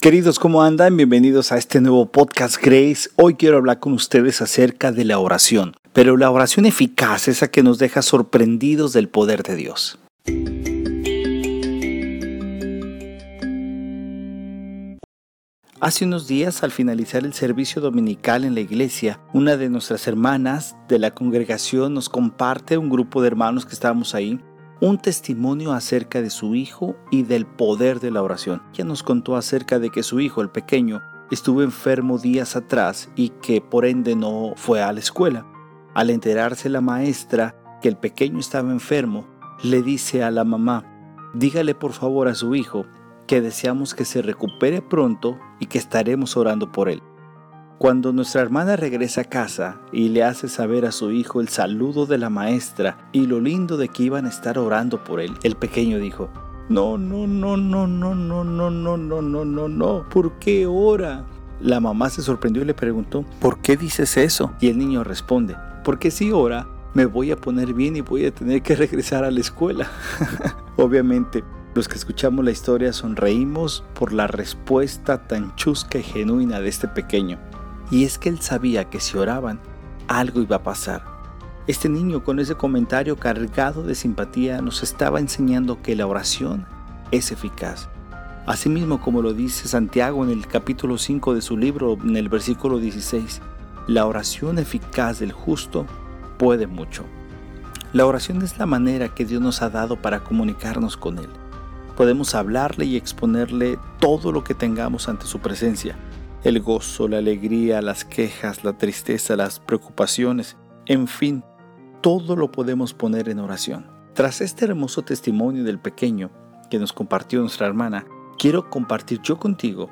Queridos, ¿cómo andan? Bienvenidos a este nuevo podcast Grace. Hoy quiero hablar con ustedes acerca de la oración, pero la oración eficaz, esa que nos deja sorprendidos del poder de Dios. Hace unos días, al finalizar el servicio dominical en la iglesia, una de nuestras hermanas de la congregación nos comparte, un grupo de hermanos que estábamos ahí, un testimonio acerca de su hijo y del poder de la oración. Ella nos contó acerca de que su hijo, el pequeño, estuvo enfermo días atrás y que por ende no fue a la escuela. Al enterarse la maestra que el pequeño estaba enfermo, le dice a la mamá, dígale por favor a su hijo que deseamos que se recupere pronto y que estaremos orando por él. Cuando nuestra hermana regresa a casa y le hace saber a su hijo el saludo de la maestra y lo lindo de que iban a estar orando por él, el pequeño dijo, no, no, no, no, no, no, no, no, no, no, no, no, ¿por qué ora? La mamá se sorprendió y le preguntó, ¿por qué dices eso? Y el niño responde, porque si ora, me voy a poner bien y voy a tener que regresar a la escuela. Obviamente, los que escuchamos la historia sonreímos por la respuesta tan chusca y genuina de este pequeño. Y es que él sabía que si oraban, algo iba a pasar. Este niño con ese comentario cargado de simpatía nos estaba enseñando que la oración es eficaz. Asimismo como lo dice Santiago en el capítulo 5 de su libro, en el versículo 16, la oración eficaz del justo puede mucho. La oración es la manera que Dios nos ha dado para comunicarnos con Él. Podemos hablarle y exponerle todo lo que tengamos ante su presencia el gozo, la alegría, las quejas, la tristeza, las preocupaciones, en fin, todo lo podemos poner en oración. Tras este hermoso testimonio del pequeño que nos compartió nuestra hermana, quiero compartir yo contigo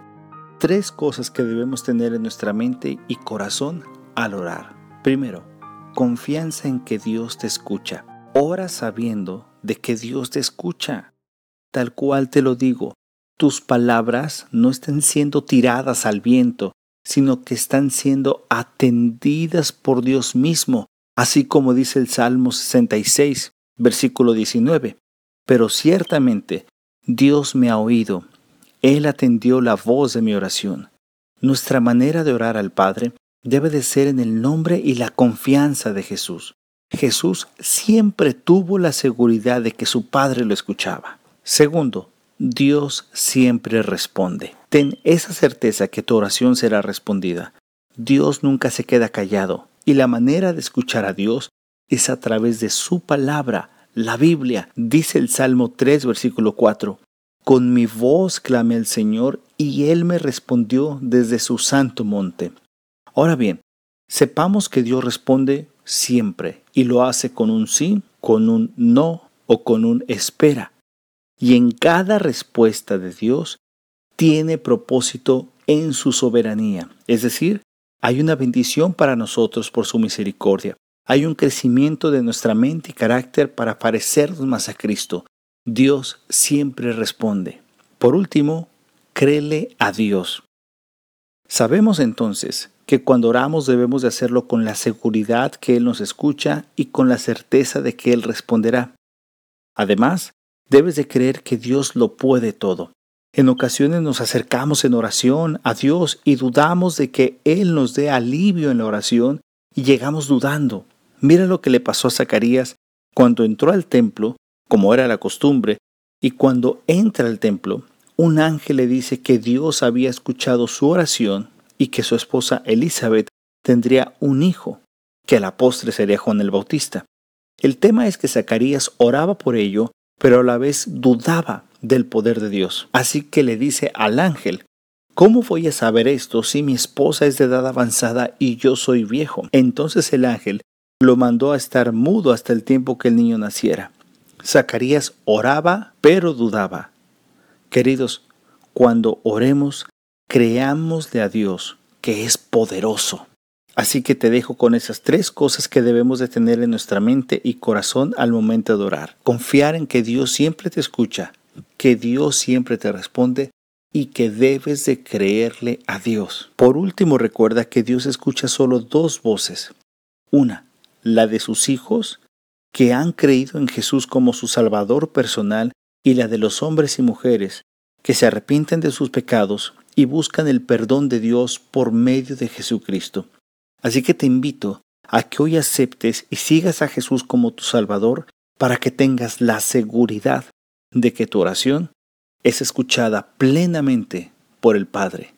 tres cosas que debemos tener en nuestra mente y corazón al orar. Primero, confianza en que Dios te escucha. Ora sabiendo de que Dios te escucha. Tal cual te lo digo, tus palabras no están siendo tiradas al viento, sino que están siendo atendidas por Dios mismo, así como dice el Salmo 66, versículo 19. Pero ciertamente Dios me ha oído, Él atendió la voz de mi oración. Nuestra manera de orar al Padre debe de ser en el nombre y la confianza de Jesús. Jesús siempre tuvo la seguridad de que su Padre lo escuchaba. Segundo, Dios siempre responde. Ten esa certeza que tu oración será respondida. Dios nunca se queda callado y la manera de escuchar a Dios es a través de su palabra, la Biblia. Dice el Salmo 3, versículo 4. Con mi voz clamé al Señor y Él me respondió desde su santo monte. Ahora bien, sepamos que Dios responde siempre y lo hace con un sí, con un no o con un espera. Y en cada respuesta de Dios tiene propósito en su soberanía. Es decir, hay una bendición para nosotros por su misericordia. Hay un crecimiento de nuestra mente y carácter para parecernos más a Cristo. Dios siempre responde. Por último, créele a Dios. Sabemos entonces que cuando oramos debemos de hacerlo con la seguridad que Él nos escucha y con la certeza de que Él responderá. Además, Debes de creer que Dios lo puede todo. En ocasiones nos acercamos en oración a Dios y dudamos de que Él nos dé alivio en la oración y llegamos dudando. Mira lo que le pasó a Zacarías cuando entró al templo, como era la costumbre, y cuando entra al templo, un ángel le dice que Dios había escuchado su oración y que su esposa Elizabeth tendría un hijo, que a la postre sería Juan el Bautista. El tema es que Zacarías oraba por ello pero a la vez dudaba del poder de Dios. Así que le dice al ángel, ¿Cómo voy a saber esto si mi esposa es de edad avanzada y yo soy viejo? Entonces el ángel lo mandó a estar mudo hasta el tiempo que el niño naciera. Zacarías oraba, pero dudaba. Queridos, cuando oremos, creámosle a Dios que es poderoso. Así que te dejo con esas tres cosas que debemos de tener en nuestra mente y corazón al momento de orar. Confiar en que Dios siempre te escucha, que Dios siempre te responde y que debes de creerle a Dios. Por último, recuerda que Dios escucha solo dos voces. Una, la de sus hijos que han creído en Jesús como su Salvador personal y la de los hombres y mujeres que se arrepienten de sus pecados y buscan el perdón de Dios por medio de Jesucristo. Así que te invito a que hoy aceptes y sigas a Jesús como tu Salvador para que tengas la seguridad de que tu oración es escuchada plenamente por el Padre.